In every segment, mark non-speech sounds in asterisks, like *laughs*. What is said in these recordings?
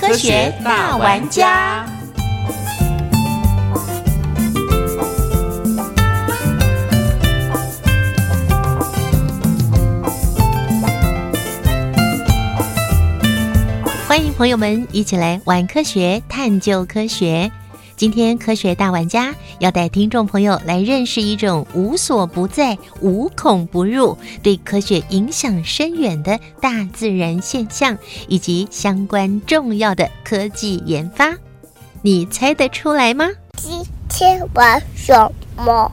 科学大玩家。欢迎朋友们一起来玩科学、探究科学。今天科学大玩家要带听众朋友来认识一种无所不在、无孔不入、对科学影响深远的大自然现象，以及相关重要的科技研发。你猜得出来吗？今天玩什么？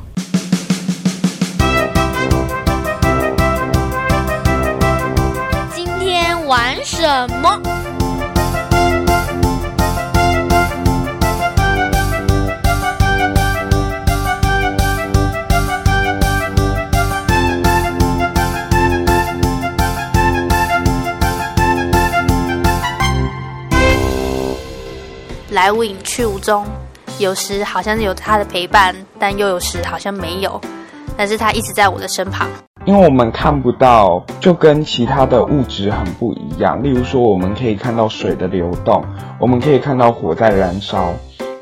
今天玩什么？来无影去无踪，有时好像是有他的陪伴，但又有时好像没有。但是他一直在我的身旁。因为我们看不到，就跟其他的物质很不一样。例如说，我们可以看到水的流动，我们可以看到火在燃烧，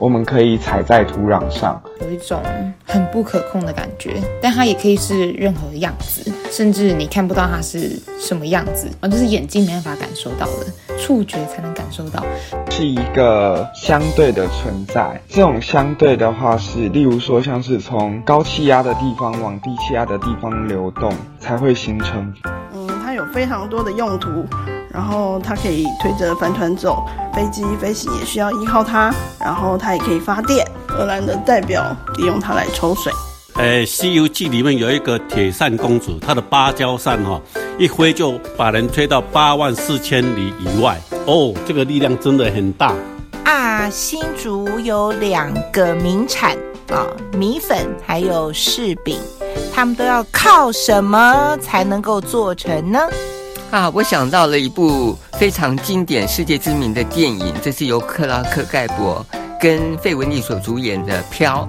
我们可以踩在土壤上，有一种很不可控的感觉。但它也可以是任何样子，甚至你看不到它是什么样子啊，就是眼睛没办法感受到的。触觉才能感受到，是一个相对的存在。这种相对的话是，例如说，像是从高气压的地方往低气压的地方流动，才会形成。嗯，它有非常多的用途，然后它可以推着帆船走，飞机飞行也需要依靠它，然后它也可以发电。荷兰的代表利用它来抽水。呃，《西游记》里面有一个铁扇公主，她的芭蕉扇哈，一挥就把人吹到八万四千里以外。哦，这个力量真的很大。啊，新竹有两个名产啊，米粉还有柿饼，他们都要靠什么才能够做成呢？啊，我想到了一部非常经典、世界知名的电影，这是由克拉克盖博跟费雯丽所主演的《飘》。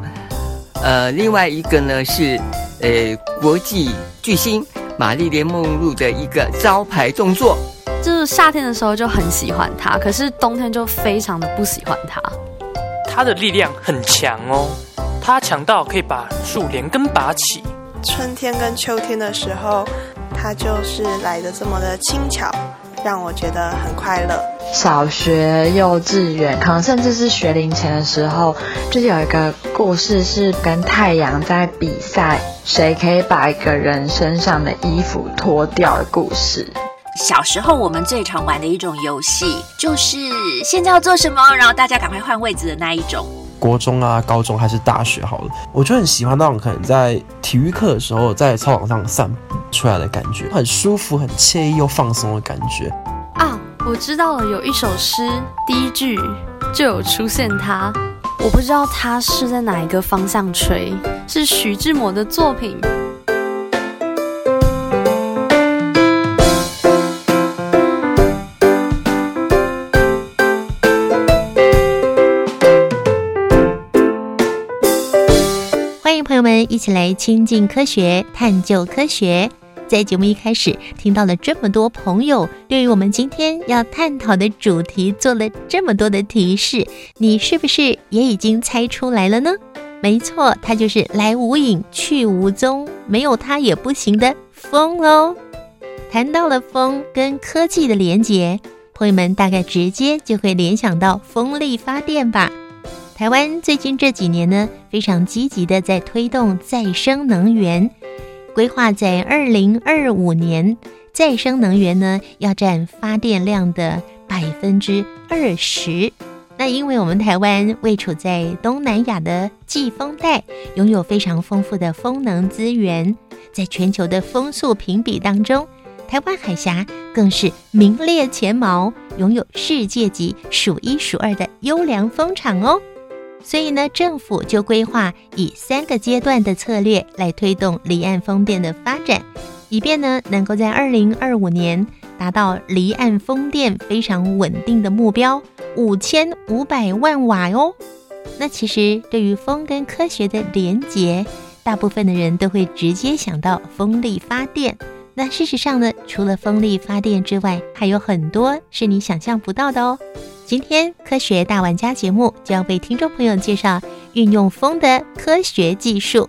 呃，另外一个呢是，呃，国际巨星玛丽莲梦露的一个招牌动作，就是夏天的时候就很喜欢它，可是冬天就非常的不喜欢它。它的力量很强哦，它强到可以把树连根拔起。春天跟秋天的时候，它就是来的这么的轻巧。让我觉得很快乐。小学、幼稚园，可能甚至是学龄前的时候，就是有一个故事是跟太阳在比赛，谁可以把一个人身上的衣服脱掉的故事。小时候我们最常玩的一种游戏，就是现在要做什么，然后大家赶快换位置的那一种。国中啊、高中还是大学好了，我就很喜欢那种可能在体育课的时候在操场上散步出来的感觉，很舒服、很惬意又放松的感觉。啊，我知道了，有一首诗，第一句就有出现它，我不知道它是在哪一个方向吹，是徐志摩的作品。欢迎朋友们，一起来亲近科学，探究科学。在节目一开始，听到了这么多朋友对于我们今天要探讨的主题做了这么多的提示，你是不是也已经猜出来了呢？没错，它就是来无影去无踪，没有它也不行的风哦。谈到了风跟科技的连结，朋友们大概直接就会联想到风力发电吧。台湾最近这几年呢，非常积极的在推动再生能源，规划在二零二五年，再生能源呢要占发电量的百分之二十。那因为我们台湾位处在东南亚的季风带，拥有非常丰富的风能资源，在全球的风速评比当中。台湾海峡更是名列前茅，拥有世界级数一数二的优良风场哦。所以呢，政府就规划以三个阶段的策略来推动离岸风电的发展，以便呢能够在二零二五年达到离岸风电非常稳定的目标五千五百万瓦哦。那其实对于风跟科学的连结，大部分的人都会直接想到风力发电。那事实上呢，除了风力发电之外，还有很多是你想象不到的哦。今天科学大玩家节目就要为听众朋友介绍运用风的科学技术。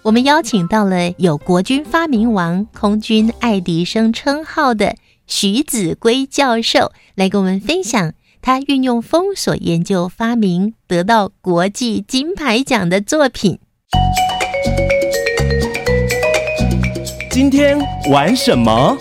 我们邀请到了有“国军发明王”、“空军爱迪生”称号的徐子圭教授，来跟我们分享他运用风所研究发明得到国际金牌奖的作品。今天玩什么？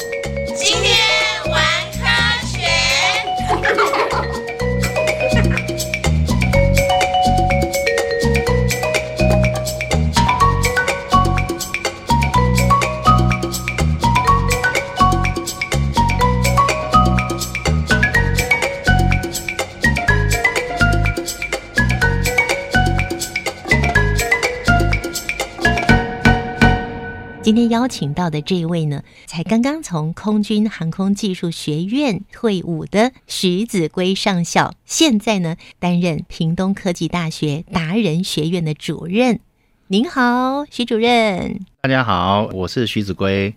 今天邀请到的这一位呢，才刚刚从空军航空技术学院退伍的徐子圭上校，现在呢担任屏东科技大学达人学院的主任。您好，徐主任。大家好，我是徐子圭。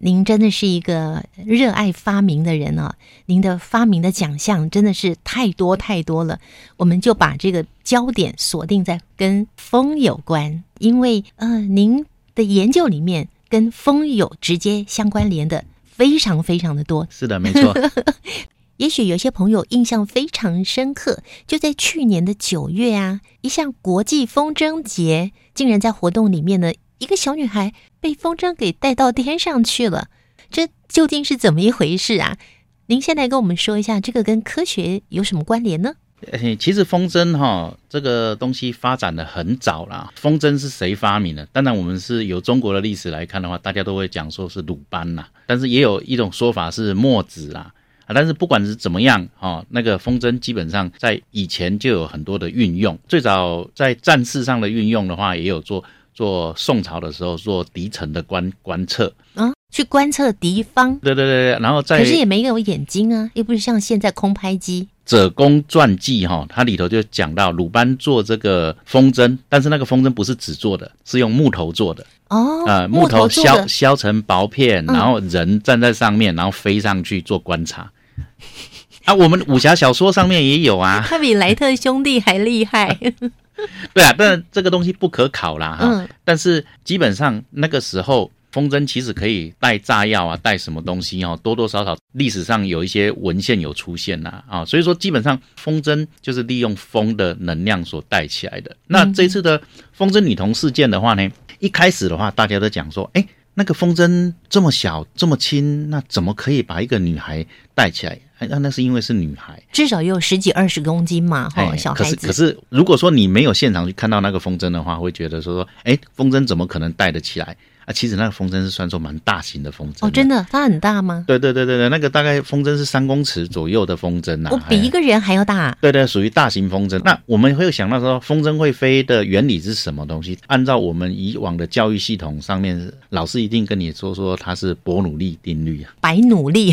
您真的是一个热爱发明的人啊！您的发明的奖项真的是太多太多了，我们就把这个焦点锁定在跟风有关，因为呃，您。的研究里面跟风有直接相关联的非常非常的多。是的，没错。*laughs* 也许有些朋友印象非常深刻，就在去年的九月啊，一项国际风筝节，竟然在活动里面呢，一个小女孩被风筝给带到天上去了。这究竟是怎么一回事啊？您先来跟我们说一下，这个跟科学有什么关联呢？其实风筝哈这个东西发展的很早啦。风筝是谁发明的？当然，我们是由中国的历史来看的话，大家都会讲说是鲁班啦。但是也有一种说法是墨子啦。啊，但是不管是怎么样哈，那个风筝基本上在以前就有很多的运用。最早在战事上的运用的话，也有做做宋朝的时候做敌城的观观测啊，去观测敌方。对对对对，然后在可是也没有眼睛啊，又不是像现在空拍机。《者公传记》哈，它里头就讲到鲁班做这个风筝，但是那个风筝不是纸做的，是用木头做的哦。呃，木头削削成薄片，然后人站在上面，然后飞上去做观察。*laughs* 啊，我们武侠小说上面也有啊，*laughs* 他比莱特兄弟还厉害。对啊，但这个东西不可考啦哈。但是基本上那个时候。风筝其实可以带炸药啊，带什么东西哦？多多少少历史上有一些文献有出现呐啊，所以说基本上风筝就是利用风的能量所带起来的。那这次的风筝女童事件的话呢，一开始的话大家都讲说，哎，那个风筝这么小这么轻，那怎么可以把一个女孩带起来？那那是因为是女孩，至少也有十几二十公斤嘛，哈，小孩子。可是可是，如果说你没有现场去看到那个风筝的话，会觉得说说，哎，风筝怎么可能带得起来？其实那个风筝是算作蛮大型的风筝哦，真的，它很大吗？对对对对对，那个大概风筝是三公尺左右的风筝呐，我比一个人还要大。对对，属于大型风筝。那我们会想到说，风筝会飞的原理是什么东西？按照我们以往的教育系统上面，老师一定跟你说说它是伯努利定律啊，白努力。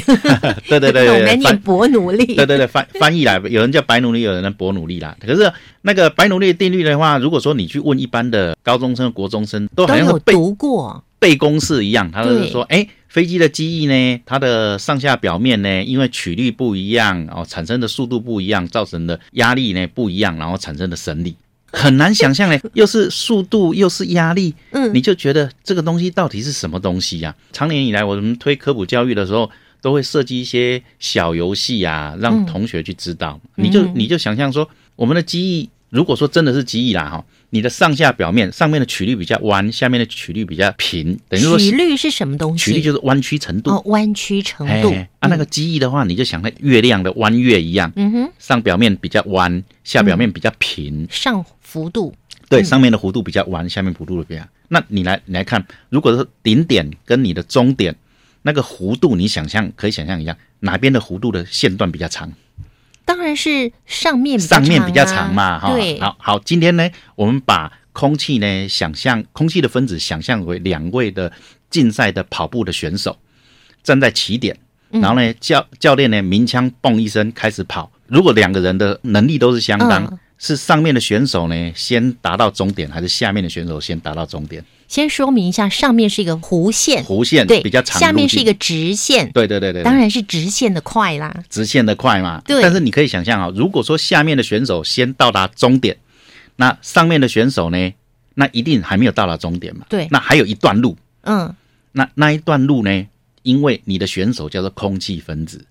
对 *laughs* 对对，*laughs* 我们念伯努力。对对对，翻翻译来，有人叫白努力，有人叫伯努力啦。可是那个白努力定律的话，如果说你去问一般的高中生、国中生，都好像有读过。背公式一样，他就是说，哎，飞机的机翼呢，它的上下表面呢，因为曲率不一样哦，产生的速度不一样，造成的压力呢不一样，然后产生的升力很难想象呢，*laughs* 又是速度又是压力，嗯，你就觉得这个东西到底是什么东西呀？长年以来，我们推科普教育的时候，都会设计一些小游戏啊，让同学去知道。你就你就想象说，我们的机翼，如果说真的是机翼啦，哈。你的上下表面上面的曲率比较弯，下面的曲率比较平，等于说曲率是什么东西？曲率就是弯曲程度。哦，弯曲程度。啊，那个机翼的话，你就想那月亮的弯月一样。嗯哼。上表面比较弯，下表面比较平。上幅度。对，上面的弧度比较弯，下面弧度的比较。那你来，你来看，如果是顶点跟你的终点。那个弧度你想象可以想象一下，哪边的弧度的线段比较长？当然是上面上面比较长嘛，哈。对，好好，今天呢，我们把空气呢想象空气的分子想象为两位的竞赛的跑步的选手，站在起点，然后呢教教练呢鸣枪嘣一声开始跑。如果两个人的能力都是相当，嗯是上面的选手呢先达到终点，还是下面的选手先达到终点？先说明一下，上面是一个弧线，弧线对，比较长，下面是一个直线，对对对对，当然是直线的快啦，直线的快嘛。对，但是你可以想象啊，如果说下面的选手先到达终点，那上面的选手呢，那一定还没有到达终点嘛。对，那还有一段路，嗯，那那一段路呢，因为你的选手叫做空气分子，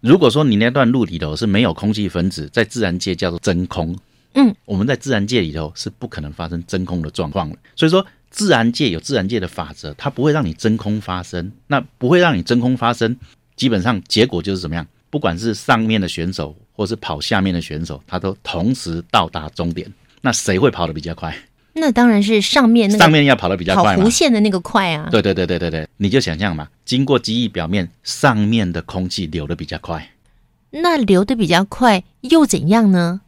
如果说你那段路里头是没有空气分子，在自然界叫做真空。嗯，我们在自然界里头是不可能发生真空的状况的，所以说自然界有自然界的法则，它不会让你真空发生。那不会让你真空发生，基本上结果就是怎么样？不管是上面的选手，或是跑下面的选手，他都同时到达终点。那谁会跑得比较快？*laughs* 那当然是上面那个上面要跑得比较快弧线的那个快啊。对对对对对对，你就想象嘛，经过机翼表面，上面的空气流得比较快。那流得比较快又怎样呢？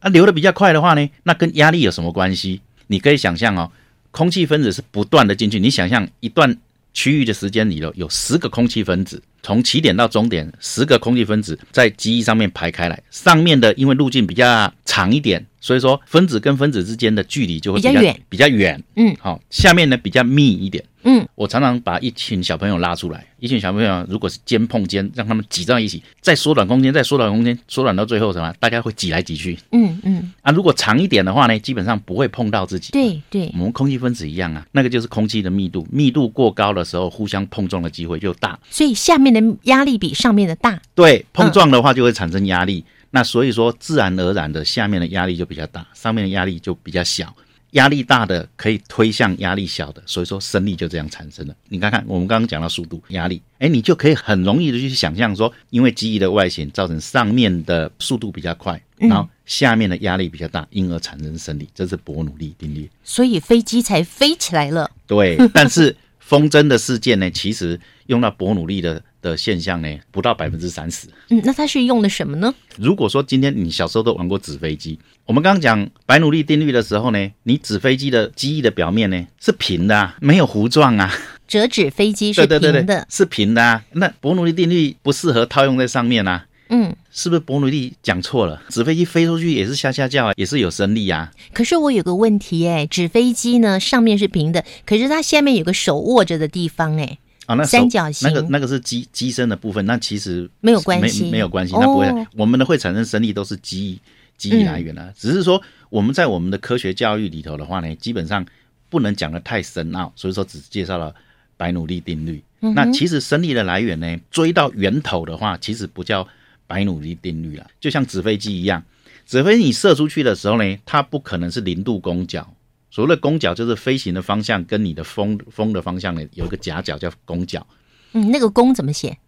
啊，流得比较快的话呢，那跟压力有什么关系？你可以想象哦，空气分子是不断的进去。你想象一段区域的时间里头有十个空气分子，从起点到终点，十个空气分子在机翼上面排开来。上面的因为路径比较长一点，所以说分子跟分子之间的距离就会比较远，比较远。嗯，好、下面呢比较密一点。嗯，我常常把一群小朋友拉出来，一群小朋友如果是肩碰肩，让他们挤在一起，再缩短空间，再缩短空间，缩短到最后什么？大家会挤来挤去。嗯嗯，啊，如果长一点的话呢，基本上不会碰到自己。对对，我们空气分子一样啊，那个就是空气的密度，密度过高的时候，互相碰撞的机会就大。所以下面的压力比上面的大。对，碰撞的话就会产生压力。那所以说，自然而然的下面的压力就比较大，上面的压力就比较小。压力大的可以推向压力小的，所以说升力就这样产生了。你看看，我们刚刚讲到速度、压力，哎，你就可以很容易的去想象说，因为机翼的外形造成上面的速度比较快，嗯然后下面的压力比较大，因而产生升力，这是伯努利定律。所以飞机才飞起来了。对，但是风筝的事件呢，其实用到伯努利的的现象呢，不到百分之三十。嗯，那它是用的什么呢？如果说今天你小时候都玩过纸飞机，我们刚刚讲白努利定律的时候呢，你纸飞机的机翼的表面呢是平的啊，没有弧状啊，折纸飞机是对对对平的对，，是平的啊。那伯努利定律不适合套用在上面啊。嗯，是不是伯努利讲错了？纸飞机飞出去也是下下叫啊，也是有升力啊。可是我有个问题哎，纸飞机呢上面是平的，可是它下面有个手握着的地方哎，啊，那手三角形那个那个是机机身的部分，那其实没有关系没没有关系，那不会。哦我们的会产生升力都是机翼机翼来源啊，只是说我们在我们的科学教育里头的话呢，基本上不能讲的太深奥，所以说只介绍了白努力定律。嗯那其实升力的来源呢，追到源头的话，其实不叫白努力定律啦，就像纸飞机一样，纸飞机你射出去的时候呢，它不可能是零度攻角。所谓的攻角就是飞行的方向跟你的风风的方向呢有一个夹角叫弓角，嗯，那个弓怎么写？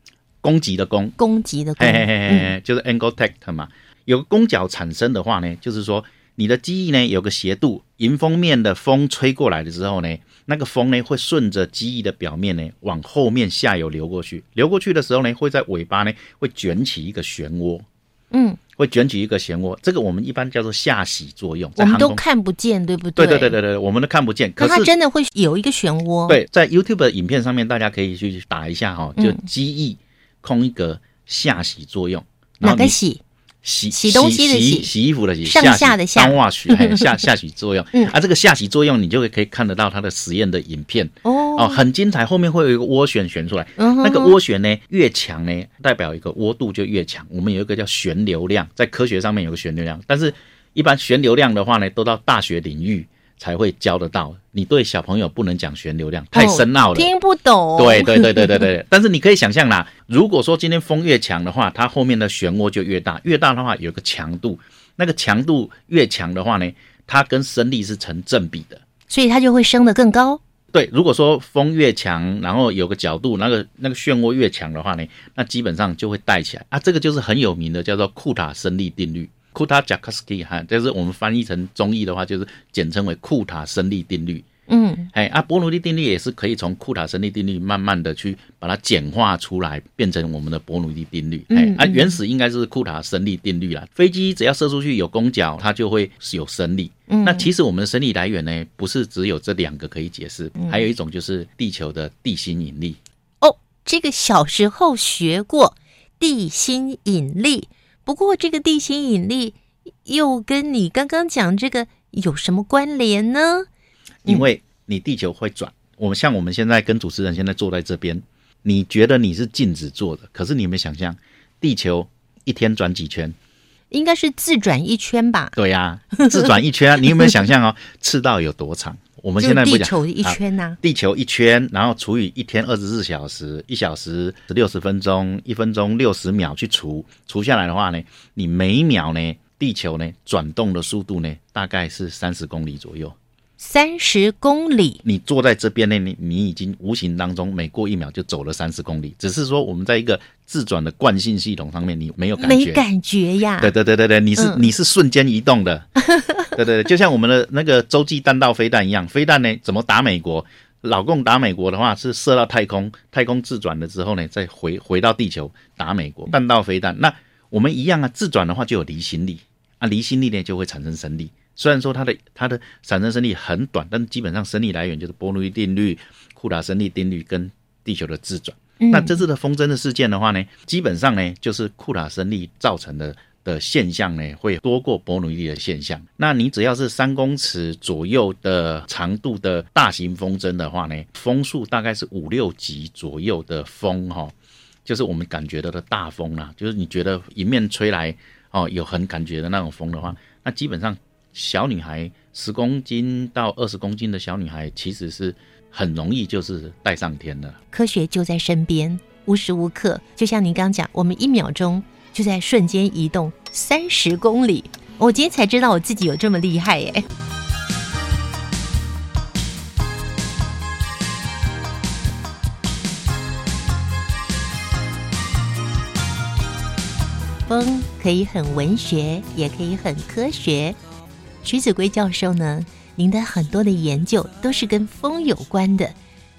攻击的攻，攻击的攻，嘿嘿嘿嘿嗯，就是 angle tact 嘛。有个弓角产生的话呢，就是说你的机翼呢有个斜度，迎风面的风吹过来的时候呢，那个风呢会顺着机翼的表面呢往后面下游流过去，流过去的时候呢会在尾巴呢会卷起一个漩涡，嗯，会卷起一个漩涡，这个我们一般叫做下洗作用，我们都。看不见，对不对对对对对对，我们都看不见，可是它真的会有一个漩涡。，对，在 YouTube 的影片上面，大家可以去打一下哈、就嗯机翼空一格下洗作用。哪个洗？洗洗东西的洗洗洗衣服的洗，上下的下当袜洗，嘿 *laughs* 下下洗作用。嗯啊，这个下洗作用你就会可以看得到它的实验的影片哦哦，很精彩。后面会有一个涡旋旋出来，嗯那个涡旋呢越强呢，代表一个涡度就越强。我们有一个叫旋流量，在科学上面有个旋流量，但是一般旋流量的话呢，都到大学领域才会教得到。你对小朋友不能讲旋流量，太深奥了。哦听不懂。对对对对对对，*laughs* 但是你可以想象啦，如果说今天风越强的话，它后面的漩涡就越大，越大的话有个强度，那个强度越强的话呢，它跟升力是成正比的。所以它就会升得更高。对，如果说风越强，然后有个角度，那个那个漩涡越强的话呢，那基本上就会带起来啊。这个就是很有名的，叫做库塔升力定律。库塔贾克斯基哈，就是我们翻译成中译的话，就是简称为库塔升力定律。嗯，哎啊，伯努利定律也是可以从库塔生力定律慢慢的去把它简化出来，变成我们的伯努利定律。哎啊，原始应该是库塔生力定律啦。飞机只要射出去有攻角，它就会有升力。嗯那其实我们的升力来源呢，不是只有这两个可以解释，嗯还有一种就是地球的地心引力。哦，这个小时候学过地心引力，不过这个地心引力又跟你刚刚讲这个有什么关联呢？因为你地球会转。我们像我们现在跟主持人现在坐在这边，你觉得你是静止坐的，可是你有没有想象，地球一天转几圈？应该是自转一圈吧？对呀、自转一圈啊！*laughs* 你有没有想象哦，赤道有多长？我们现在不讲地球一圈呐、啊地球一圈，然后除以一天二十四小时，一小时六十分钟，一分钟六十秒去除，除下来的话呢，你每秒呢，地球呢转动的速度呢，大概是三十公里左右。三十公里，你坐在这边呢，你你已经无形当中每过一秒就走了三十公里，只是说我们在一个自转的惯性系统上面，你没有感觉，没感觉呀。对对对对对，你是、嗯你是瞬间移动的，对对对，就像我们的那个洲际弹道飞弹一样，飞弹呢怎么打美国？老共打美国的话是射到太空，太空自转了之后呢，再回 *laughs* 回到地球打美国弹道飞弹。那我们一样啊，自转的话就有离心力啊，离心力呢就会产生升力。虽然说它的它的产生升力很短，但基本上升力来源就是波努利定律、库塔升力定律跟地球的自转。嗯那这次的风筝的事件的话呢，基本上呢就是库塔升力造成的的现象呢，会多过伯努利的现象。那你只要是三公尺左右的长度的大型风筝的话呢，风速大概是五六级左右的风哈、就是我们感觉到的大风啦，就是你觉得迎面吹来哦，有很感觉的那种风的话，那基本上小女孩十公斤到二十公斤的小女孩，其实是很容易就是带上天的。科学就在身边，无时无刻。就像您刚刚讲，我们一秒钟就在瞬间移动三十公里。我今天才知道我自己有这么厉害耶！风可以很文学，也可以很科学。徐子圭教授呢，您的很多的研究都是跟风有关的。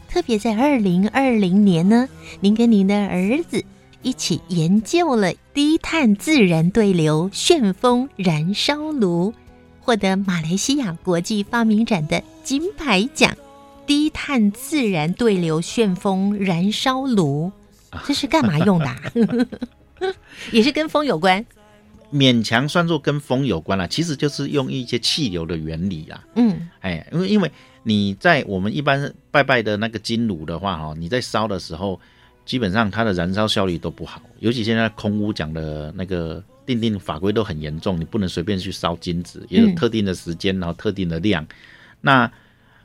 特别在二零二零年呢，您跟您的儿子一起研究了低碳自然对流旋风燃烧炉，获得马来西亚国际发明展的金牌奖。低碳自然对流旋风燃烧炉，这是干嘛用的、啊？*laughs* 也是跟风有关。勉强算作跟风有关啦，其实就是用一些气流的原理啦。嗯，哎，因为因为你在我们一般拜拜的那个金炉的话，哈，你在烧的时候，基本上它的燃烧效率都不好，尤其现在空屋讲的那个定定法规都很严重，你不能随便去烧金子，也有嗯特定的时间，然后特定的量。那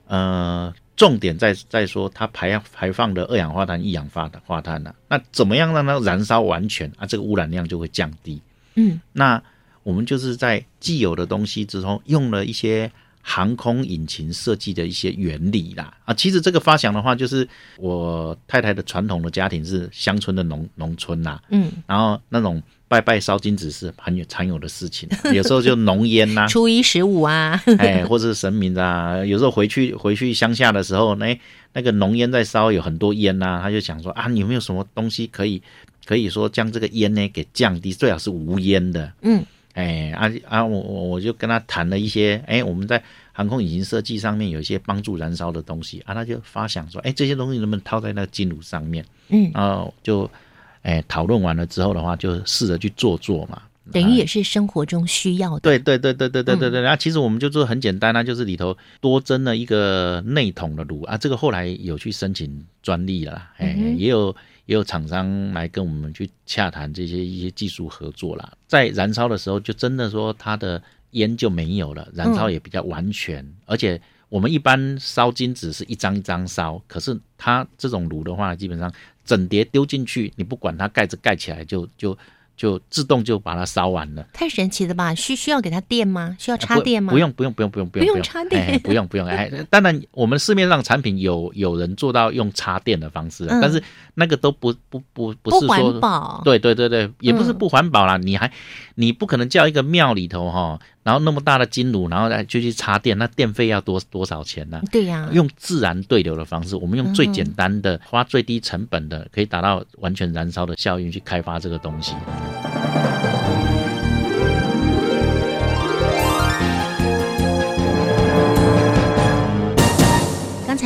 呃，重点在在说它排排放的二氧化碳、一氧化碳化碳呢、那怎么样让它燃烧完全啊？这个污染量就会降低。嗯，那我们就是在既有的东西之中用了一些航空引擎设计的一些原理啦。啊，其实这个发想的话，就是我太太的传统的家庭是乡村的农农村呐、嗯，然后那种拜拜烧金纸是很有常有的事情，*laughs* 有时候就浓烟呐、初一十五啊，*laughs* 哎，或者是神明啊，有时候回去回去乡下的时候，那那个浓烟在烧，有很多烟呐、他就想说啊，你有没有什么东西可以可以说将这个烟呢给降低，最好是无烟的。嗯，哎啊啊，我我我就跟他谈了一些，哎，我们在航空引擎设计上面有一些帮助燃烧的东西啊，他就发想说，哎，这些东西能不能套在那个金炉上面？嗯，然后就哎讨论完了之后的话，就试着去做做嘛。等于也是生活中需要的。对对对对对对对对，那、其实我们就做很简单啊，就是里头多增了一个内筒的炉啊，这个后来有去申请专利了啦，哎、嗯也有也有厂商来跟我们去洽谈这些一些技术合作啦，在燃烧的时候就真的说它的烟就没有了，燃烧也比较完全，而且我们一般烧金纸是一张一张烧，可是它这种炉的话，基本上整碟丢进去，你不管它盖子盖起来就就就自动就把它烧完了。太神奇了吧？需需要给它电吗？需要插电吗？不用不用不用不用不用不用插电，不用不用。哎，当然我们市面上产品有有人做到用插电的方式，但是那个都不不不不是说环保。对对对对，也不是不环保啦。你还你不可能叫一个庙里头哈，然后那么大的金炉，然后再就去插电，那电费要多多少钱呢？对呀，用自然对流的方式，我们用最简单的、花最低成本的，可以达到完全燃烧的效应去开发这个东西。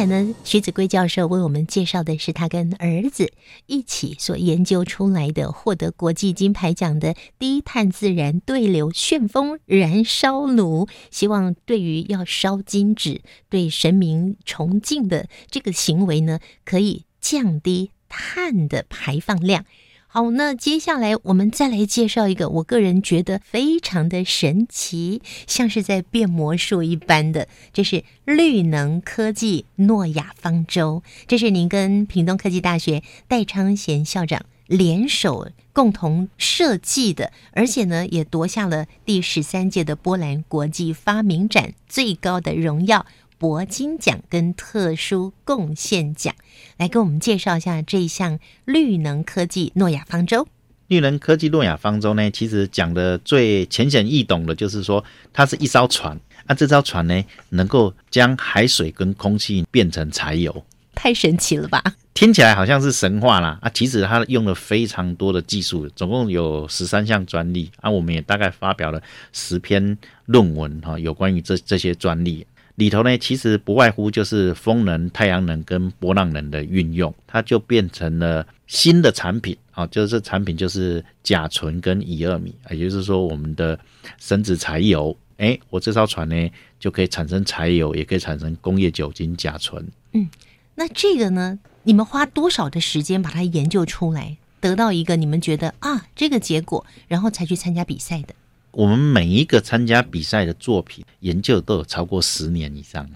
才呢，徐子贵教授为我们介绍的是他跟儿子一起所研究出来的、获得国际金牌奖的低碳自然对流旋风燃烧炉。希望对于要烧金纸、对神明崇敬的这个行为呢，可以降低碳的排放量。好，那接下来我们再来介绍一个，我个人觉得非常的神奇，像是在变魔术一般的，这是绿能科技诺亚方舟，这是您跟屏东科技大学戴昌贤校长联手共同设计的，而且呢也夺下了第十三届的波兰国际发明展最高的荣耀。铂金奖跟特殊贡献奖，来给我们介绍一下这一项绿能科技诺亚方舟。绿能科技诺亚方舟呢，其实讲的最浅显易懂的，就是说它是一艘船，啊，这艘船呢能够将海水跟空气变成柴油，太神奇了吧？听起来好像是神话啦，啊，其实它用了非常多的技术，总共有十三项专利，啊，我们也大概发表了十篇论文哈，有关于这这些专利。里头呢，其实不外乎就是风能、太阳能跟波浪能的运用，它就变成了新的产品啊，就是产品就是甲醇跟乙二米，也就是说我们的生质柴油。哎，我这艘船呢就可以产生柴油，也可以产生工业酒精甲醇。嗯，那这个呢，你们花多少的时间把它研究出来，得到一个你们觉得啊这个结果，然后才去参加比赛的？我们每一个参加比赛的作品研究都有超过十年以上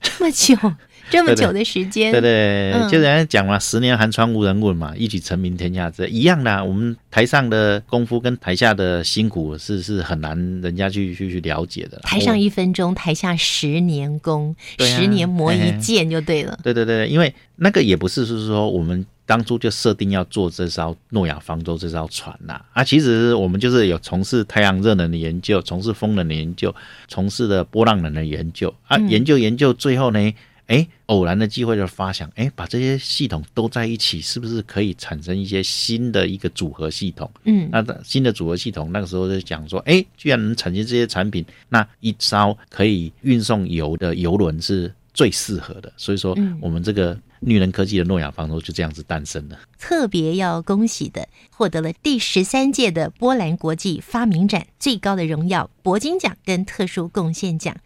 这么久，*laughs* 这么久的时间，对对，就人家讲嘛，十年寒窗无人问嘛，一举成名天下知，一样的。我们台上的功夫跟台下的辛苦是是很难人家去去去了解的。台上一分钟，台下十年功，十年磨一剑就对了。对对对，因为那个也不是是说我们。当初就设定要做这艘诺亚方舟这艘船呐，啊，其实我们就是有从事太阳热能的研究，从事风能的研究，从事的波浪能的研究啊，研究研究，最后呢，哎，偶然的机会就发想，哎，把这些系统都在一起，是不是可以产生一些新的一个组合系统？嗯，那新的组合系统，那个时候就讲说，哎，居然能产生这些产品，那一艘可以运送油的油轮是最适合的，所以说我们这个。绿能科技的诺亚方舟就这样子诞生了。特别要恭喜的，获得了第十三届的波兰国际发明展最高的荣耀——铂金奖跟特殊贡献奖。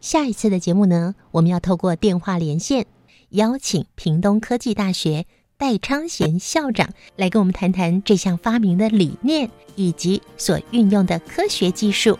下一次的节目呢，我们要透过电话连线，邀请屏东科技大学戴昌贤校长来跟我们谈谈这项发明的理念以及所运用的科学技术。